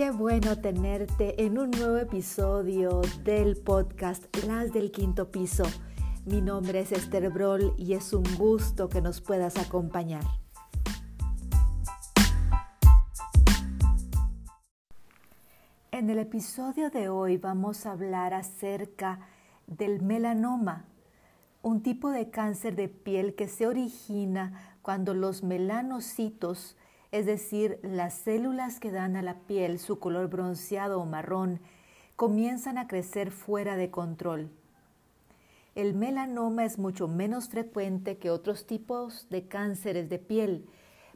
Qué bueno tenerte en un nuevo episodio del podcast Las del Quinto Piso. Mi nombre es Esther Broll y es un gusto que nos puedas acompañar. En el episodio de hoy vamos a hablar acerca del melanoma, un tipo de cáncer de piel que se origina cuando los melanocitos es decir, las células que dan a la piel su color bronceado o marrón, comienzan a crecer fuera de control. El melanoma es mucho menos frecuente que otros tipos de cánceres de piel,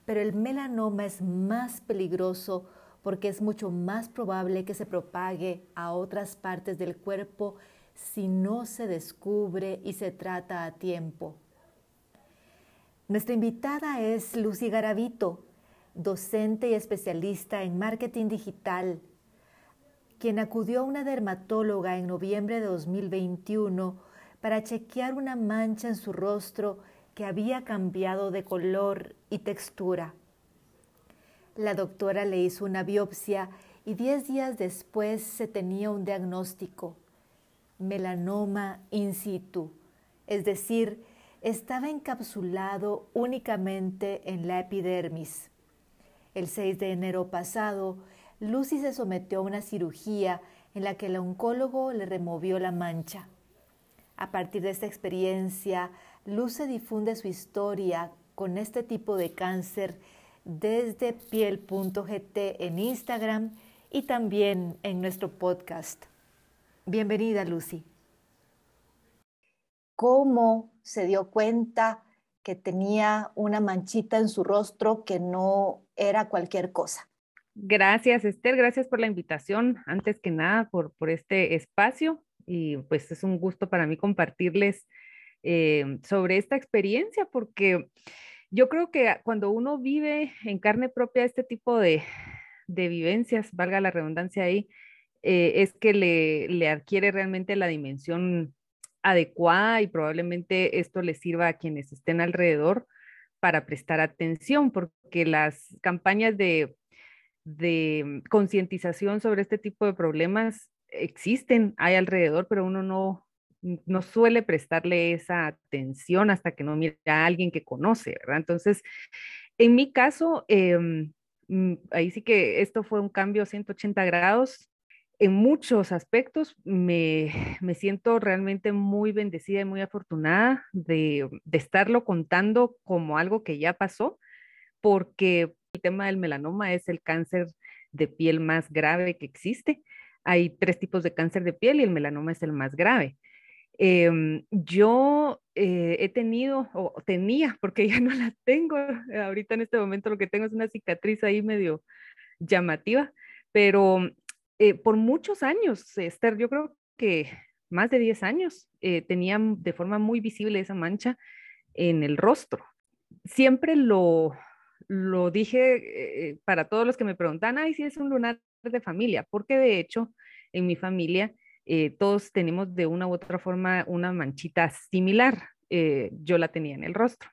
pero el melanoma es más peligroso porque es mucho más probable que se propague a otras partes del cuerpo si no se descubre y se trata a tiempo. Nuestra invitada es Lucy Garavito, docente y especialista en marketing digital, quien acudió a una dermatóloga en noviembre de 2021 para chequear una mancha en su rostro que había cambiado de color y textura. La doctora le hizo una biopsia y 10 días después se tenía un diagnóstico, melanoma in situ, es decir, estaba encapsulado únicamente en la epidermis. El 6 de enero pasado, Lucy se sometió a una cirugía en la que el oncólogo le removió la mancha. A partir de esta experiencia, Lucy difunde su historia con este tipo de cáncer desde piel.gt en Instagram y también en nuestro podcast. Bienvenida, Lucy. ¿Cómo se dio cuenta que tenía una manchita en su rostro que no era cualquier cosa. Gracias, Esther. Gracias por la invitación. Antes que nada, por, por este espacio. Y pues es un gusto para mí compartirles eh, sobre esta experiencia, porque yo creo que cuando uno vive en carne propia este tipo de, de vivencias, valga la redundancia ahí, eh, es que le, le adquiere realmente la dimensión adecuada y probablemente esto le sirva a quienes estén alrededor para prestar atención, porque las campañas de, de concientización sobre este tipo de problemas existen, hay alrededor, pero uno no, no suele prestarle esa atención hasta que no mira a alguien que conoce, ¿verdad? Entonces, en mi caso, em, mm, ahí sí que esto fue un cambio 180 grados en muchos aspectos me, siento realmente muy bendecida y muy afortunada de, estarlo contando como algo que ya pasó, porque el tema del melanoma es el cáncer de piel más grave que existe. Hay tres tipos de cáncer de piel y el melanoma es el más grave. Em, yo eh, he tenido, o tenía, porque ya no la tengo, ahorita en este momento lo que tengo es una cicatriz ahí medio llamativa, pero eh, por muchos años, Esther, yo creo que más de 10 años, eh, tenía de forma muy visible esa mancha en el rostro. Siempre lo, lo dije eh, para todos los que me preguntan, ay, si es un lunar de familia, porque de hecho en mi familia todos tenemos de una u otra forma una manchita similar. yo la tenía en el rostro.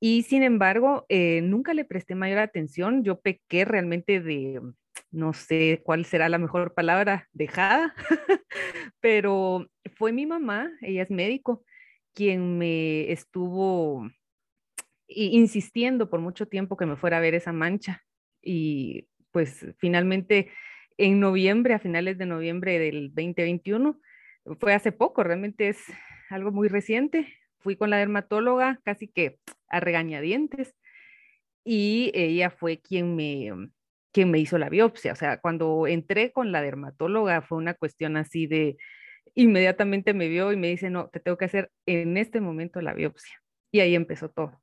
Y sin embargo, nunca le presté mayor atención. Yo pequé realmente de, no sé cuál será la mejor palabra, dejada, pero fue mi mamá, ella es médico, quien me estuvo insistiendo por mucho tiempo que me fuera a ver esa mancha. Y pues finalmente en noviembre, a finales de noviembre del 2021, fue hace poco, realmente es algo muy reciente. Fui con la dermatóloga casi que a regañadientes y ella fue quien me, quien me hizo la biopsia. O sea, cuando entré con la dermatóloga fue una cuestión así de, inmediatamente me vio y me dice, no, te tengo que hacer en este momento la biopsia. Y ahí empezó todo,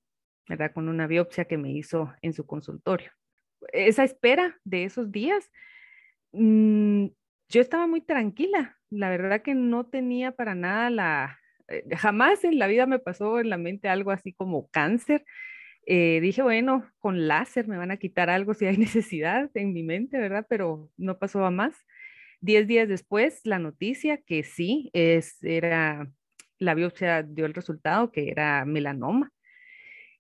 ¿verdad? Con una biopsia que me hizo en su consultorio. Esa espera de esos días, mm, yo estaba muy tranquila. La verdad que no tenía para nada la, eh, jamás en la vida me pasó en la mente algo así como cáncer. Eh, dije, bueno, con láser me van a quitar algo si hay necesidad en mi mente, ¿verdad? Pero no pasó a más. Diez días después, la noticia que sí, es, era, la biopsia dio el resultado que era melanoma.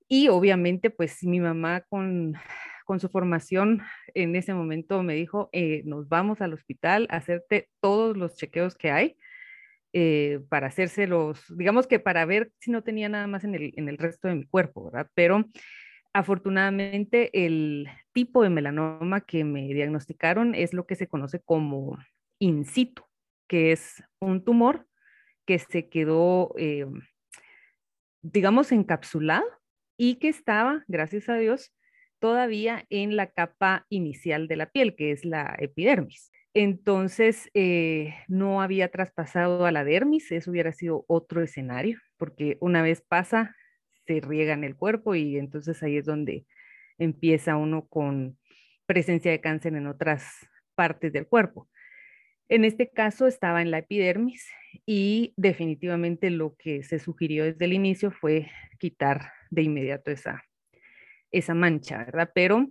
Y obviamente, pues mi mamá con, con su formación, en ese momento me dijo, eh, nos vamos al hospital a hacerte todos los chequeos que hay eh, para hacérselos, digamos que para ver si no tenía nada más en el, en el resto de mi cuerpo, ¿verdad? Pero afortunadamente el tipo de melanoma que me diagnosticaron es lo que se conoce como in situ, que es un tumor que se quedó, eh, digamos, encapsulado y que estaba, gracias a Dios, todavía en la capa inicial de la piel, que es la epidermis. Entonces, eh, no había traspasado a la dermis, eso hubiera sido otro escenario, porque una vez pasa, se riega en el cuerpo y entonces ahí es donde empieza uno con presencia de cáncer en otras partes del cuerpo. En este caso estaba en la epidermis y definitivamente lo que se sugirió desde el inicio fue quitar de inmediato esa, esa mancha, ¿verdad? Pero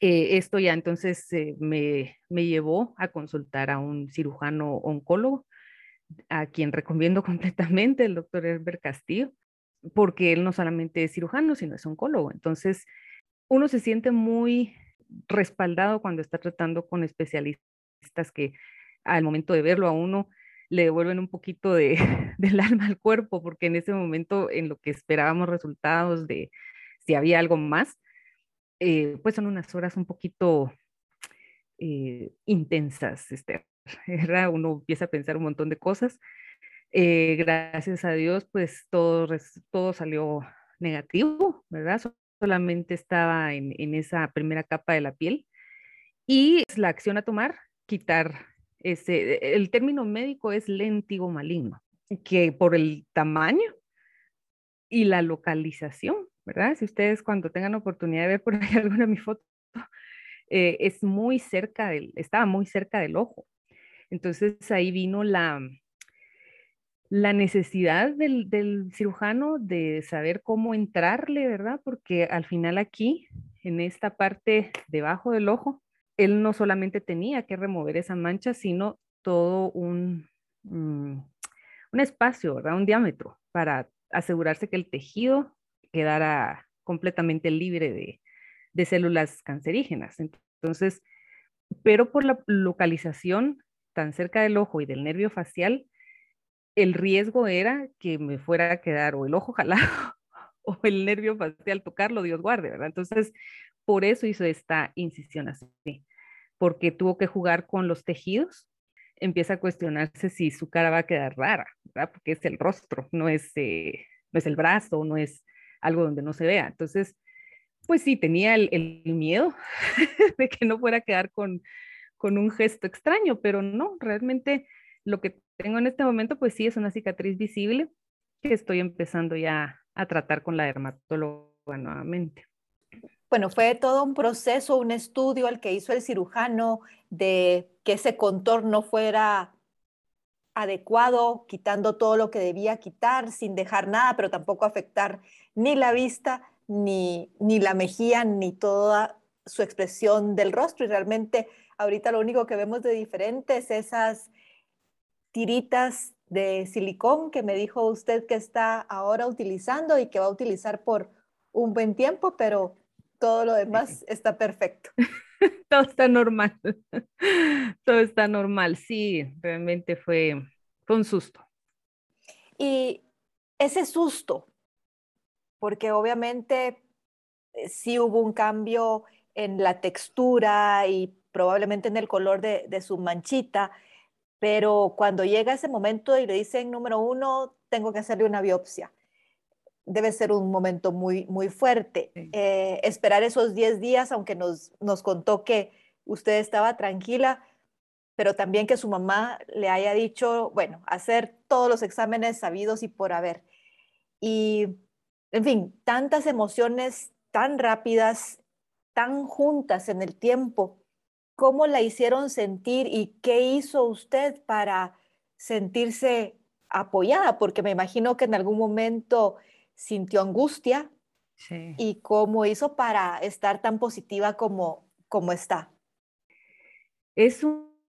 eh, esto ya entonces eh, me, me, llevó a consultar a un cirujano oncólogo, a quien recomiendo completamente, el doctor Herbert Castillo, porque él no solamente es cirujano, sino es oncólogo. Entonces, uno se siente muy respaldado cuando está tratando con especialistas que al momento de verlo a uno le devuelven un poquito de, del alma al cuerpo, porque en ese momento en lo que esperábamos resultados de si había algo más, eh, pues son unas horas un poquito eh, intensas, este, Uno empieza a pensar un montón de cosas. Eh, gracias a Dios, pues todo, todo salió negativo, ¿verdad? Solamente estaba en, en esa primera capa de la piel. Y la acción a tomar, quitar ese, el término médico es léntigo maligno, que por el tamaño y la localización, ¿verdad? Si ustedes cuando tengan oportunidad de ver por ahí alguna de mi foto, eh, es muy cerca del, estaba muy cerca del ojo. Entonces ahí vino la, la necesidad del, del, cirujano de saber cómo entrarle, ¿verdad? Porque al final aquí, en esta parte debajo del ojo, él no solamente tenía que remover esa mancha, sino todo un, mm, un espacio, ¿verdad? un diámetro para asegurarse que el tejido quedara completamente libre de, de células cancerígenas. Entonces, pero por la localización tan cerca del ojo y del nervio facial, el riesgo era que me fuera a quedar o el ojo jalado o el nervio facial tocarlo, Dios guarde, ¿verdad? Entonces, por eso hizo esta incisión así porque tuvo que jugar con los tejidos, empieza a cuestionarse si su cara va a quedar rara, ¿verdad? Porque es el rostro, no es, eh, no es el brazo, no es algo donde no se vea. Entonces, pues sí, tenía el, miedo de que no fuera a quedar con, con un gesto extraño, pero no, realmente lo que tengo en este momento, pues sí, es una cicatriz visible que estoy empezando ya a tratar con la dermatóloga nuevamente. Bueno, fue todo un proceso, un estudio al que hizo el cirujano de que ese contorno fuera adecuado, quitando todo lo que debía quitar, sin dejar nada, pero tampoco afectar ni la vista, ni, ni la mejilla, ni toda su expresión del rostro. Y realmente ahorita lo único que vemos de diferente es esas tiritas de silicón que me dijo usted que está ahora utilizando y que va a utilizar por un buen tiempo, pero todo lo demás está perfecto. todo está normal. todo está normal. Sí, realmente fue, un susto. Y ese susto, porque obviamente eh, sí hubo un cambio en la textura y probablemente en el color de, de, su manchita, pero cuando llega ese momento y le dicen, número uno, tengo que hacerle una biopsia debe ser un momento muy, muy fuerte. Eh, esperar esos 10 días, aunque nos, nos contó que usted estaba tranquila, pero también que su mamá le haya dicho, bueno, hacer todos los exámenes sabidos y por haber. Y, en fin, tantas emociones tan rápidas, tan juntas en el tiempo. ¿Cómo la hicieron sentir y qué hizo usted para sentirse apoyada? Porque me imagino que en algún momento sintió angustia y cómo hizo para estar tan positiva como, como está. Es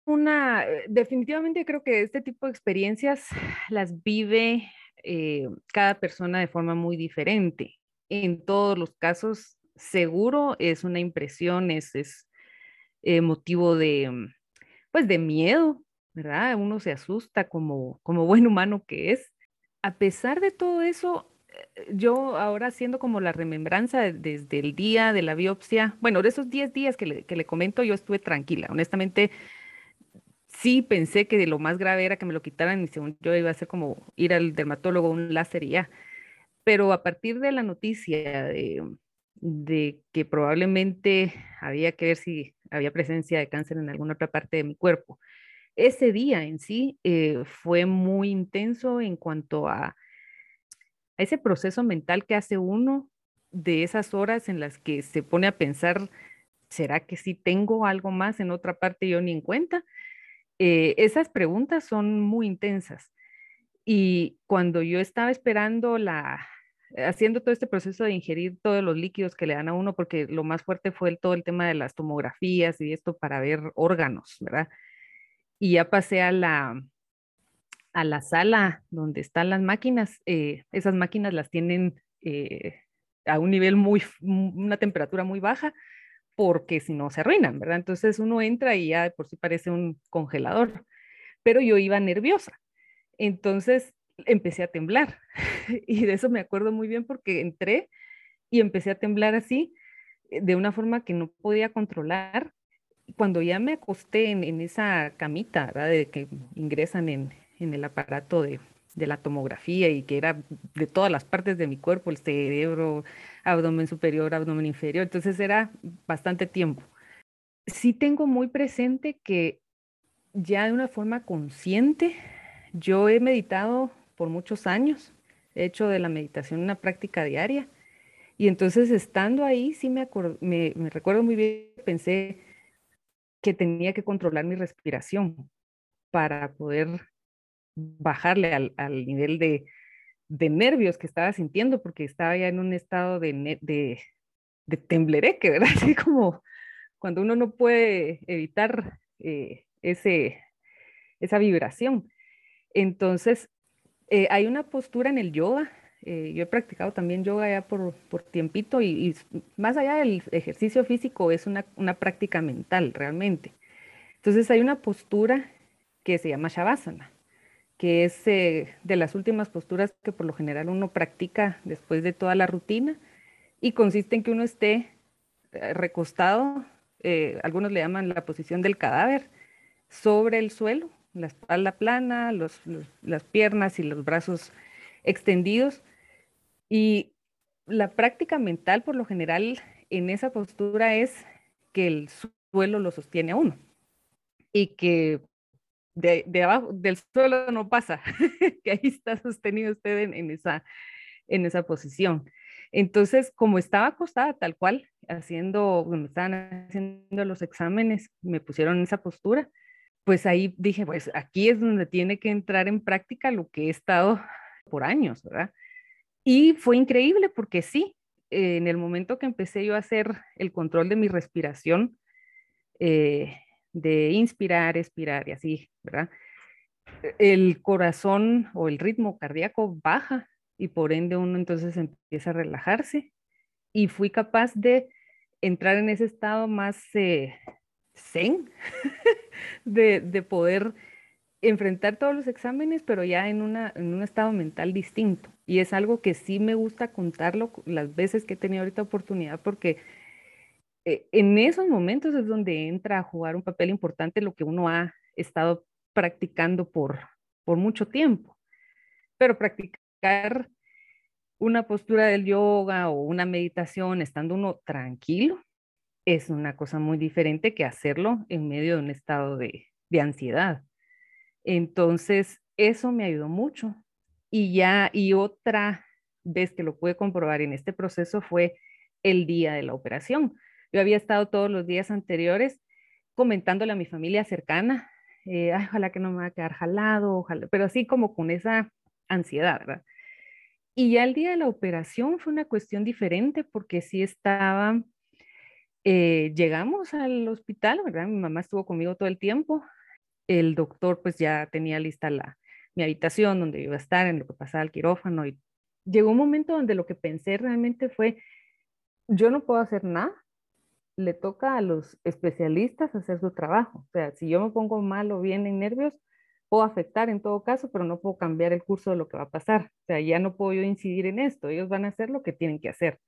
una, eh, definitivamente creo que este tipo de experiencias las vive eh, cada persona de forma muy diferente. En todos los casos seguro es una impresión, es, es eh, motivo de, pues, de miedo, ¿verdad? Uno se asusta como, como buen humano que es. A pesar de todo eso, yo ahora haciendo como la remembranza desde el día de la biopsia, bueno, de esos 10 días que le, que le comento, yo estuve tranquila. Honestamente, sí pensé que lo más grave era que me lo quitaran y según yo iba a ser como ir al dermatólogo, un láser y ya. Pero a partir de la noticia de, de que probablemente había que ver si había presencia de cáncer en alguna otra parte de mi cuerpo, ese día en sí eh, fue muy intenso en cuanto a, a ese proceso mental que hace uno de esas horas en las que se pone a pensar, ¿será que sí tengo algo más en otra parte yo ni en cuenta? Eh, esas preguntas son muy intensas. Y cuando yo estaba esperando la, haciendo todo este proceso de ingerir todos los líquidos que le dan a uno, porque lo más fuerte fue todo el tema de las tomografías y esto para ver órganos, ¿verdad? Y ya pasé a la, a la sala donde están las máquinas. Eh, esas máquinas las tienen eh, a un nivel muy, una temperatura muy baja porque si no se arruinan, ¿verdad? Entonces uno entra y ya por sí parece un congelador, pero yo iba nerviosa. Entonces empecé a temblar y de eso me acuerdo muy bien porque entré y empecé a temblar así eh, de una forma que no podía controlar. Cuando ya me acosté en, esa camita, ¿verdad? De que ingresan en, en el aparato de, de la tomografía y que era de todas las partes de mi cuerpo, el cerebro, abdomen superior, abdomen inferior, entonces era bastante tiempo. Sí tengo muy presente que ya de una forma consciente, yo he meditado por muchos años, he hecho de la meditación una práctica diaria. Y entonces estando ahí, sí me, me, me recuerdo muy bien, pensé que tenía que controlar mi respiración para poder bajarle al, al nivel de, de, nervios que estaba sintiendo, porque estaba ya en un estado de, de, temblereque, ¿verdad? Así como cuando uno no puede evitar eh, ese, esa vibración. Entonces, eh, hay una postura en el yoga. Eh, yo he practicado también yoga ya por, por tiempito y, y, más allá del ejercicio físico es una, una práctica mental realmente. Entonces hay una postura que se llama Shavasana que es eh, de las últimas posturas que por lo general uno practica después de toda la rutina y consiste en que uno esté eh, recostado, eh, algunos le llaman la posición del cadáver, sobre el suelo, la espalda plana, las piernas y los brazos extendidos. Y la práctica mental por lo general en esa postura es que el suelo lo sostiene a uno y que de, abajo, del suelo no pasa, que ahí está sostenido usted en, esa, en esa posición. Entonces, como estaba acostada tal cual, haciendo, me estaban haciendo los exámenes, me pusieron en esa postura, pues ahí dije, pues aquí es donde tiene que entrar en práctica lo que he estado por años, ¿verdad? Y fue increíble porque sí, en el momento que empecé yo a hacer el control de mi respiración, eh, de inspirar, expirar y así, ¿verdad? El corazón o el ritmo cardíaco baja y por ende uno entonces empieza a relajarse y fui capaz de entrar en ese estado más eh, zen, de, de, poder enfrentar todos los exámenes, pero ya en, una, en un estado mental distinto. Y es algo que sí me gusta contarlo las veces que he tenido ahorita oportunidad, porque eh, en esos momentos es donde entra a jugar un papel importante lo que uno ha estado practicando por, por mucho tiempo. Pero practicar una postura del yoga o una meditación estando uno tranquilo es una cosa muy diferente que hacerlo en medio de un estado de, de ansiedad. Entonces, eso me ayudó mucho. Y ya, y otra vez que lo pude comprobar en este proceso fue el día de la operación yo había estado todos los días anteriores comentándole a mi familia cercana, eh, ojalá que no me va a quedar jalado, ojalá, pero así como con esa ansiedad, ¿verdad? Y ya el día de la operación fue una cuestión diferente porque sí estaba, eh, llegamos al hospital, ¿verdad? Mi mamá estuvo conmigo todo el tiempo, el doctor pues ya tenía lista la, mi habitación donde iba a estar, en lo que pasaba al quirófano y llegó un momento donde lo que pensé realmente fue, yo no puedo hacer nada. Le toca a los especialistas hacer su trabajo. O sea, si yo me pongo mal o bien en nervios, puedo afectar en todo caso, pero no puedo cambiar el curso de lo que va a pasar. O sea, ya no puedo yo incidir en esto. Ellos van a hacer lo que tienen que hacer.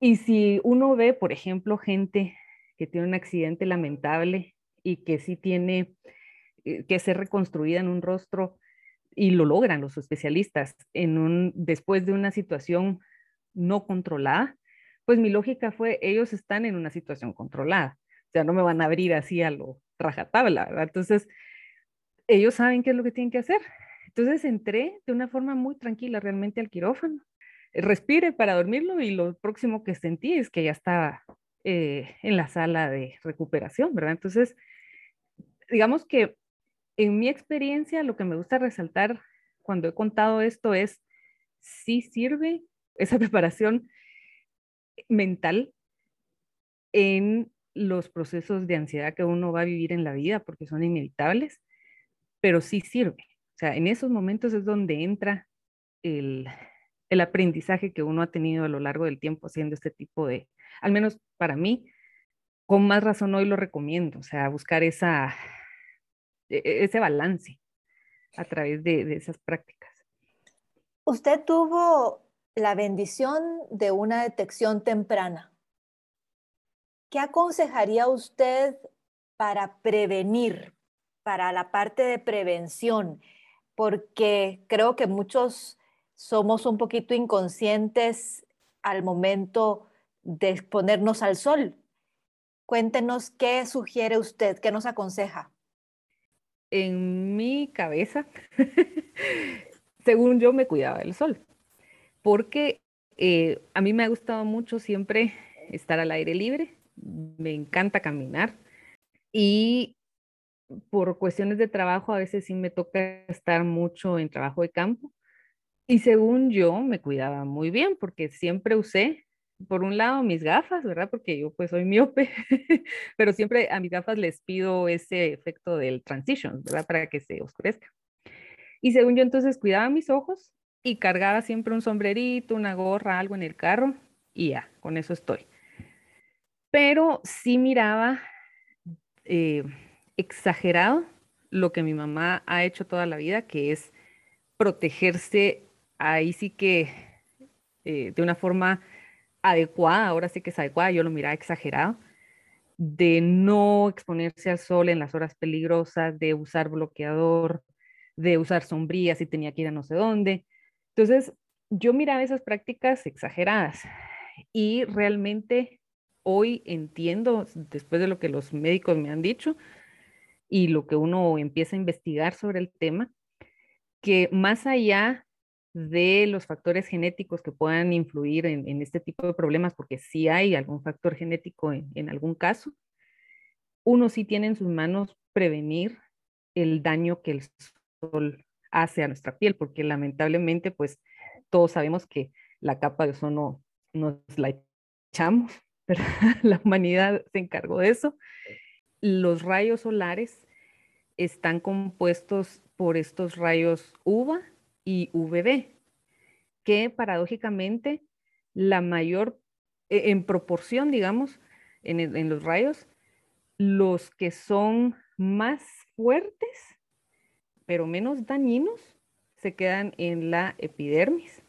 Y si uno ve, por ejemplo, gente que tiene un accidente lamentable y que sí tiene eh, que ser reconstruida en un rostro y lo logran los especialistas en un, después de una situación no controlada, pues mi lógica fue, ellos están en una situación controlada, o sea, no me van a abrir así a lo rajatabla, ¿verdad? Entonces, ellos saben qué es lo que tienen que hacer. Entonces entré de una forma muy tranquila realmente al quirófano. Respire para dormirlo y lo próximo que sentí es que ya estaba eh, en la sala de recuperación, ¿verdad? Entonces, digamos que en mi experiencia, lo que me gusta resaltar cuando he contado esto es, sí sirve esa preparación mental en los procesos de ansiedad que uno va a vivir en la vida, porque son inevitables, pero sí sirve. O sea, en esos momentos es donde entra el, el aprendizaje que uno ha tenido a lo largo del tiempo haciendo este tipo de, al menos para mí, con más razón hoy lo recomiendo, o sea, buscar esa e, e, ese balance a través de, esas prácticas. Usted tuvo la bendición de una detección temprana. ¿Qué aconsejaría usted para prevenir, para la parte de prevención? Porque creo que muchos somos un poquito inconscientes al momento de exponernos al sol. Cuéntenos qué sugiere usted, qué nos aconseja en mi cabeza, según yo, me cuidaba del sol, porque eh, a mí me ha gustado mucho siempre estar al aire libre, me encanta caminar y por cuestiones de trabajo a veces sí me toca estar mucho en trabajo de campo y según yo me cuidaba muy bien porque siempre usé por un lado mis gafas, ¿verdad? Porque yo pues soy miope, pero siempre a mis gafas les pido ese efecto del transition, ¿verdad? Para que se oscurezca. Y según yo entonces cuidaba mis ojos y cargaba siempre un sombrerito, una gorra, algo en el carro y ya, con eso estoy. Pero sí miraba eh, exagerado lo que mi mamá ha hecho toda la vida, que es protegerse ahí sí que eh, de una forma adecuada, ahora sí que es adecuada, yo lo miraba exagerado, de no exponerse al sol en las horas peligrosas, de usar bloqueador, de usar sombrías si tenía que ir a no sé dónde. Entonces, yo miraba esas prácticas exageradas y realmente hoy entiendo, después de lo que los médicos me han dicho y lo que uno empieza a investigar sobre el tema, que más allá de los factores genéticos que puedan influir en, este tipo de problemas, porque si hay algún factor genético en, algún caso, uno sí tiene en sus manos prevenir el daño que el sol hace a nuestra piel, porque lamentablemente, pues todos sabemos que la capa de ozono nos la echamos, pero la humanidad se encargó de eso. Los rayos solares están compuestos por estos rayos UVA y VB, que paradójicamente la mayor, e, en proporción, digamos, en, los rayos, los que son más fuertes, pero menos dañinos, se quedan en la epidermis.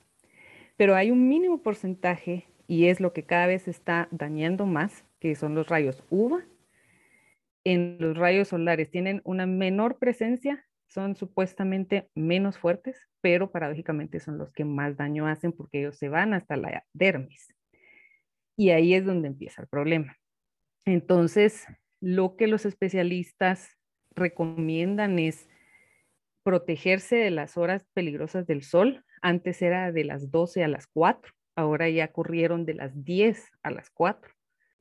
Pero hay un mínimo porcentaje, y es lo que cada vez está dañando más, que son los rayos UVA. En los rayos solares tienen una menor presencia son supuestamente menos fuertes, pero paradójicamente son los que más daño hacen porque ellos se van hasta la dermis. Y ahí es donde empieza el problema. Entonces, lo que los especialistas recomiendan es protegerse de las horas peligrosas del sol. Antes era de las 12 a las 4, ahora ya corrieron de las 10 a las 4.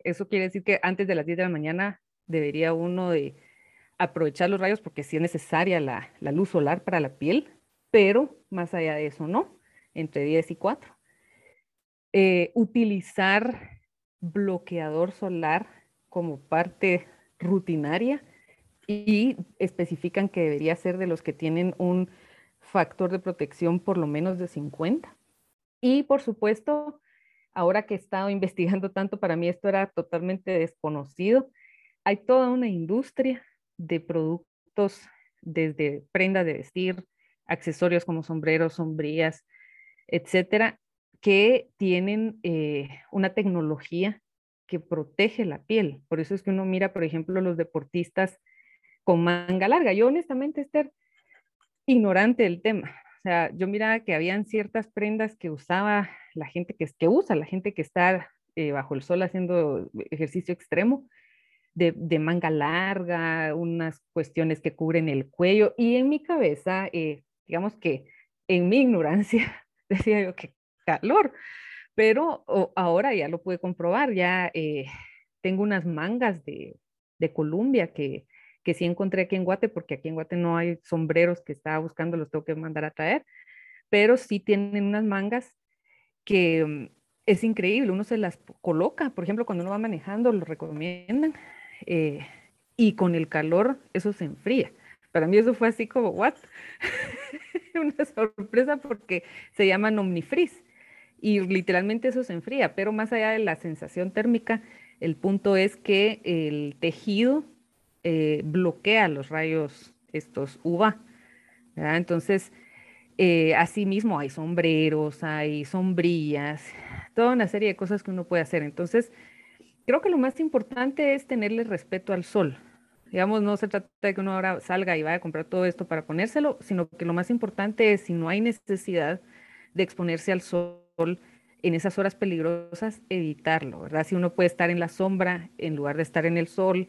Eso quiere decir que antes de las 10 de la mañana debería uno de aprovechar los rayos porque sí es necesaria la, luz solar para la piel, pero más allá de eso no, entre 10 y 4. Eh, utilizar bloqueador solar como parte rutinaria y especifican que debería ser de los que tienen un factor de protección por lo menos de 50. Y por supuesto, ahora que he estado investigando tanto, para mí esto era totalmente desconocido. Hay toda una industria de productos desde prenda de vestir, accesorios como sombreros, sombrillas, etcétera, que tienen eh, una tecnología que protege la piel. Por eso es que uno mira, por ejemplo, los deportistas con manga larga. Yo honestamente, Esther, ignorante del tema. O sea, yo miraba que habían ciertas prendas que usaba la gente que, que usa, la gente que está eh, bajo el sol haciendo ejercicio extremo, de, manga larga, unas cuestiones que cubren el cuello. Y en mi cabeza, eh, digamos que en mi ignorancia, decía yo que calor, pero ahora ya lo pude comprobar, ya eh, tengo unas mangas de, de Columbia que, que sí encontré aquí en Guate, porque aquí en Guate no hay sombreros que estaba buscando, los tengo que mandar a traer, pero sí tienen unas mangas que mm, es increíble, uno se las coloca, por ejemplo, cuando uno va manejando, lo recomiendan, eh, y con el calor eso se enfría. Para mí eso fue así como, ¿what? Una sorpresa porque se llaman Omnifreeze y literalmente eso se enfría, pero más allá de la sensación térmica, el punto es que el tejido eh, bloquea los rayos estos UVA. Entonces, eh, asimismo hay sombreros, hay sombrillas, toda una serie de cosas que uno puede hacer. Entonces, creo que lo más importante es tenerle respeto al sol. Digamos, no se trata de que uno ahora salga y vaya a comprar todo esto para ponérselo, sino que lo más importante es, si no hay necesidad de exponerse al sol, en esas horas peligrosas, evitarlo, ¿verdad? Si uno puede estar en la sombra en lugar de estar en el sol.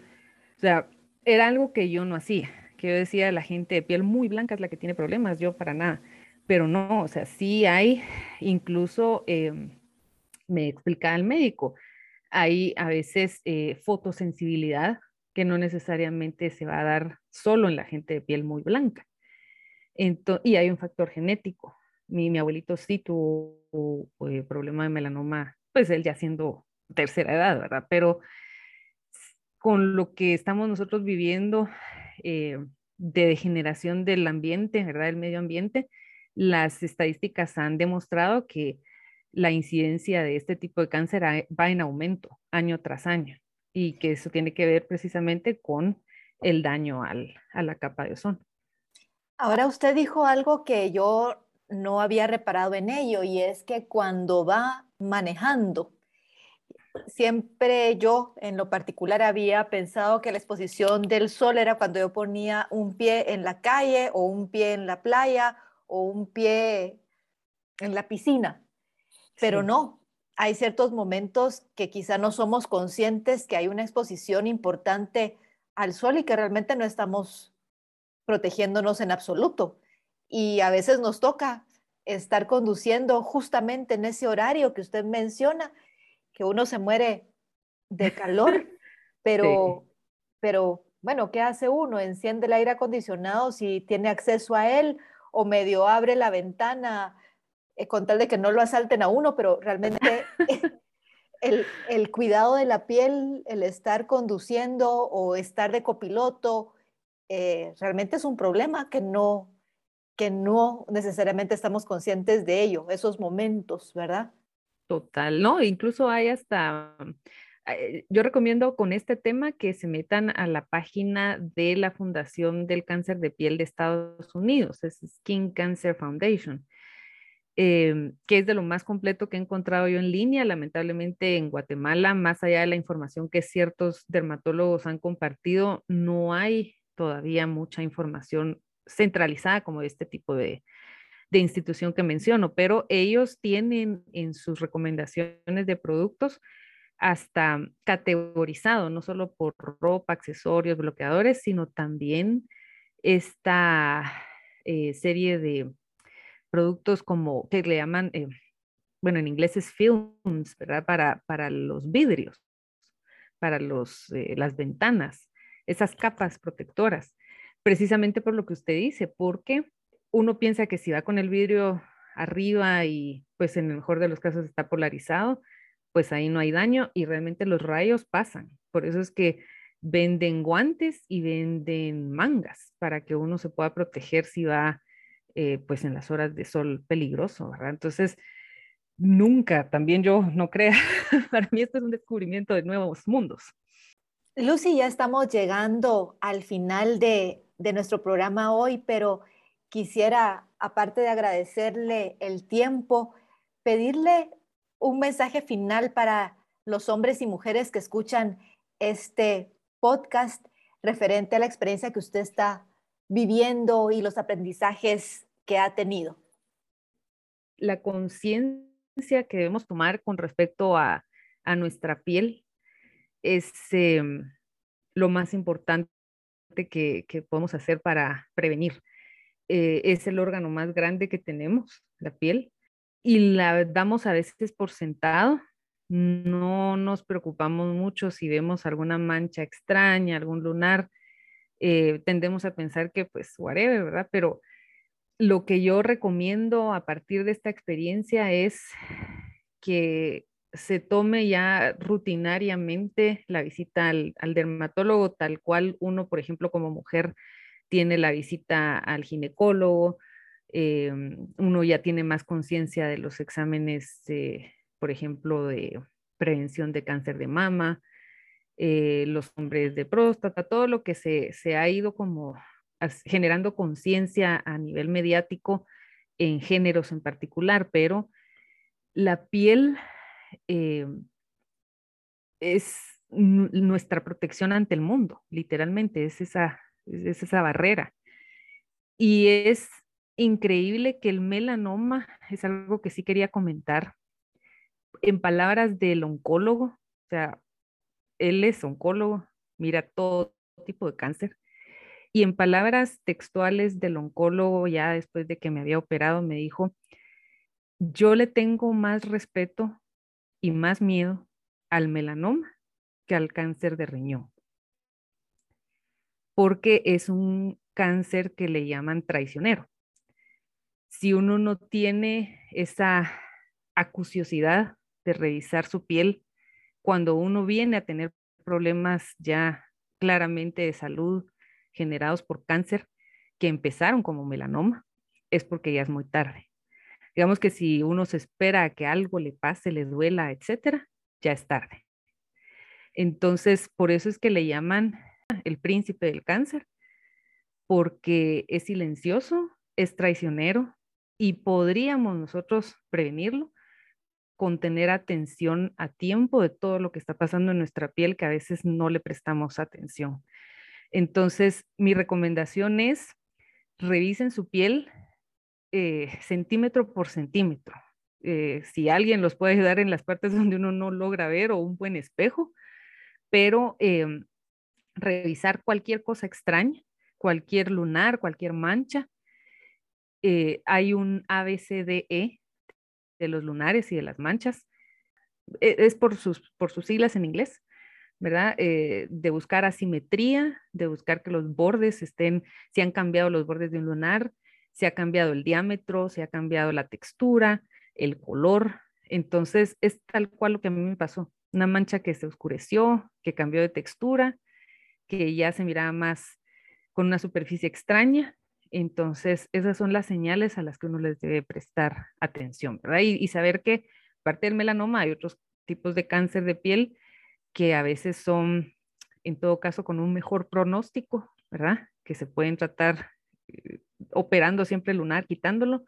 O sea, era algo que yo no hacía, que yo decía, la gente de piel muy blanca es la que tiene problemas, yo para nada. Pero no, o sea, sí hay, incluso em, me explicaba el médico, hay a veces eh, fotosensibilidad que no necesariamente se va a dar solo en la gente de piel muy blanca. y hay un factor genético. Mi, abuelito sí tuvo eh, problema de melanoma, pues él ya siendo tercera edad, ¿verdad? Pero con lo que estamos nosotros viviendo eh, de degeneración del ambiente, ¿verdad? Del medio ambiente, las estadísticas han demostrado que la incidencia de este tipo de cáncer va en aumento año tras año y que eso tiene que ver precisamente con el daño al, a la capa de ozono. Ahora usted dijo algo que yo no había reparado en ello y es que cuando va manejando, siempre yo en lo particular había pensado que la exposición del sol era cuando yo ponía un pie en la calle o un pie en la playa o un pie en la piscina, pero no. Hay ciertos momentos que quizá no somos conscientes que hay una exposición importante al sol y que realmente no estamos protegiéndonos en absoluto y a veces nos toca estar conduciendo justamente en ese horario que usted menciona, que uno se muere de calor, pero, pero bueno, ¿qué hace uno? Enciende el aire acondicionado si tiene acceso a él o medio abre la ventana eh, con tal de que no lo asalten a uno, pero realmente el, el, cuidado de la piel, el estar conduciendo o estar de copiloto, eh, realmente es un problema que no, que no necesariamente estamos conscientes de ello, esos momentos, ¿verdad? Total, ¿no? Incluso hay hasta, eh, yo recomiendo con este tema que se metan a la página de la Fundación del Cáncer de Piel de Estados Unidos, es Skin Cancer Foundation, em, que es de lo más completo que he encontrado yo en línea. Lamentablemente en Guatemala, más allá de la información que ciertos dermatólogos han compartido, no hay todavía mucha información centralizada como este tipo de, institución que menciono, pero ellos tienen en sus recomendaciones de productos hasta categorizado, no solo por ropa, accesorios, bloqueadores, sino también esta eh, serie de productos como que le llaman, eh, bueno, en inglés es films, ¿verdad? Para, para los vidrios, para los, eh, las ventanas, esas capas protectoras precisamente por lo que usted dice, porque uno piensa que si va con el vidrio arriba y pues en el mejor de los casos está polarizado, pues ahí no hay daño y realmente los rayos pasan. Por eso es que venden guantes y venden mangas para que uno se pueda proteger si va eh, pues en las horas de sol peligroso, ¿verdad? Entonces, nunca, también yo no creo, para mí esto es un descubrimiento de nuevos mundos. Lucy, ya estamos llegando al final de, de nuestro programa hoy, pero quisiera, aparte de agradecerle el tiempo, pedirle un mensaje final para los hombres y mujeres que escuchan este podcast referente a la experiencia que usted está viviendo y los aprendizajes que ha tenido. La conciencia que debemos tomar con respecto a, a nuestra piel es em, lo más importante que, podemos hacer para prevenir. Eh, es el órgano más grande que tenemos, la piel, y la damos a veces por sentado. No nos preocupamos mucho si vemos alguna mancha extraña, algún lunar. Eh, tendemos a pensar que pues whatever, ¿verdad? Pero lo que yo recomiendo a partir de esta experiencia es que se tome ya rutinariamente la visita al, dermatólogo, tal cual uno, por ejemplo, como mujer, tiene la visita al ginecólogo, eh, uno ya tiene más conciencia de los exámenes, por ejemplo, de prevención de cáncer de mama, eh, los hombres de próstata, todo lo que se, se ha ido como generando conciencia a nivel mediático en géneros en particular, pero la piel eh, es nuestra protección ante el mundo, literalmente, es esa, es esa barrera. Y es increíble que el melanoma, es algo que sí quería comentar, en palabras del oncólogo, o sea, él es oncólogo, mira todo tipo de cáncer, y en palabras textuales del oncólogo, ya después de que me había operado, me dijo, yo le tengo más respeto y más miedo al melanoma que al cáncer de riñón, porque es un cáncer que le llaman traicionero. Si uno no tiene esa acuciosidad de revisar su piel, cuando uno viene a tener problemas ya claramente de salud generados por cáncer que empezaron como melanoma, es porque ya es muy tarde. Digamos que si uno se espera a que algo le pase, le duela, etcétera, ya es tarde. Entonces, por eso es que le llaman el príncipe del cáncer, porque es silencioso, es traicionero y podríamos nosotros prevenirlo con tener atención a tiempo de todo lo que está pasando en nuestra piel que a veces no le prestamos atención. Entonces, mi recomendación es revisen su piel eh, centímetro por centímetro. Eh, si alguien los puede ayudar en las partes donde uno no logra ver o un buen espejo, pero em, revisar cualquier cosa extraña, cualquier lunar, cualquier mancha. Eh, hay un ABCDE de los lunares y de las manchas. E, es por sus, por sus siglas en inglés, ¿verdad? de buscar asimetría, de buscar que los bordes estén, si han cambiado los bordes de un lunar, se ha cambiado el diámetro, se ha cambiado la textura, el color. Entonces es tal cual lo que a mí me pasó. Una mancha que se oscureció, que cambió de textura, que ya se miraba más con una superficie extraña. Entonces esas son las señales a las que uno les debe prestar atención, ¿verdad? Y, saber que aparte del melanoma hay otros tipos de cáncer de piel que a veces son, en todo caso, con un mejor pronóstico, ¿verdad? Que se pueden tratar eh, operando siempre lunar, quitándolo,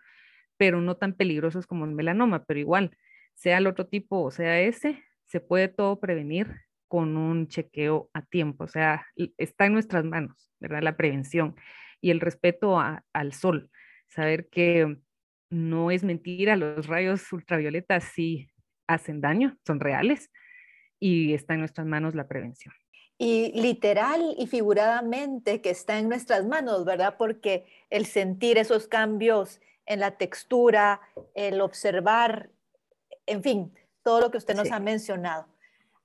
pero no tan peligrosos como el melanoma, pero igual, sea el otro tipo o sea ese, se puede todo prevenir con un chequeo a tiempo, o sea, está en nuestras manos, ¿verdad? La prevención y el respeto al sol, saber que no es mentira, los rayos ultravioletas sí hacen daño, son reales y está en nuestras manos la prevención y literal y figuradamente que está en nuestras manos, ¿verdad? Porque el sentir esos cambios en la textura, el observar, en fin, todo lo que usted nos ha mencionado.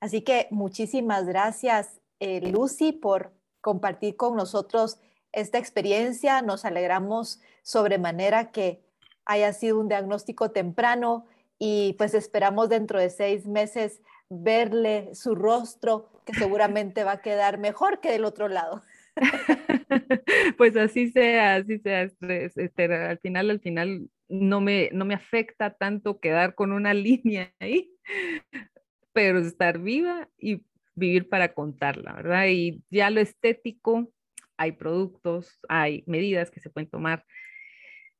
Así que muchísimas gracias, eh, Lucy, por compartir con nosotros esta experiencia. Nos alegramos sobremanera que haya sido un diagnóstico temprano y pues esperamos dentro de seis meses verle su rostro, que seguramente va a quedar mejor que del otro lado. pues así sea, así sea, este, al final, al final no me, no me afecta tanto quedar con una línea ahí, pero estar viva y vivir para contarla, ¿verdad? Y ya lo estético, hay productos, hay medidas que se pueden tomar,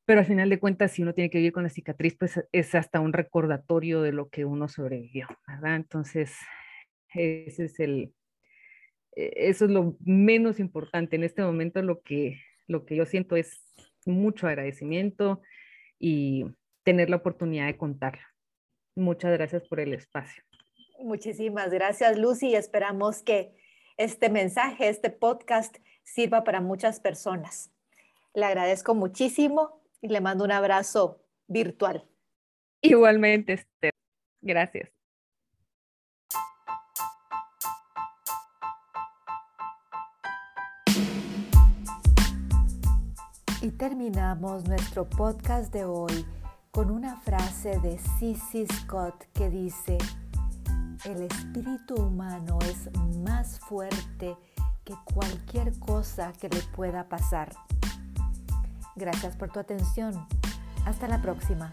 pero al final de cuentas, si uno tiene que vivir con la cicatriz, pues es hasta un recordatorio de lo que uno sobrevivió, ¿verdad? Entonces, ese es el, e, eso es lo menos importante. En este momento lo que, lo que yo siento es mucho agradecimiento y tener la oportunidad de contarlo. Muchas gracias por el espacio. Muchísimas gracias, Lucy. Esperamos que este mensaje, este podcast, sirva para muchas personas. Le agradezco muchísimo y le mando un abrazo virtual. Igualmente, Esther. Gracias. Y terminamos nuestro podcast de hoy con una frase de Sissy Scott que dice, el espíritu humano es más fuerte que cualquier cosa que le pueda pasar. Gracias por tu atención. Hasta la próxima.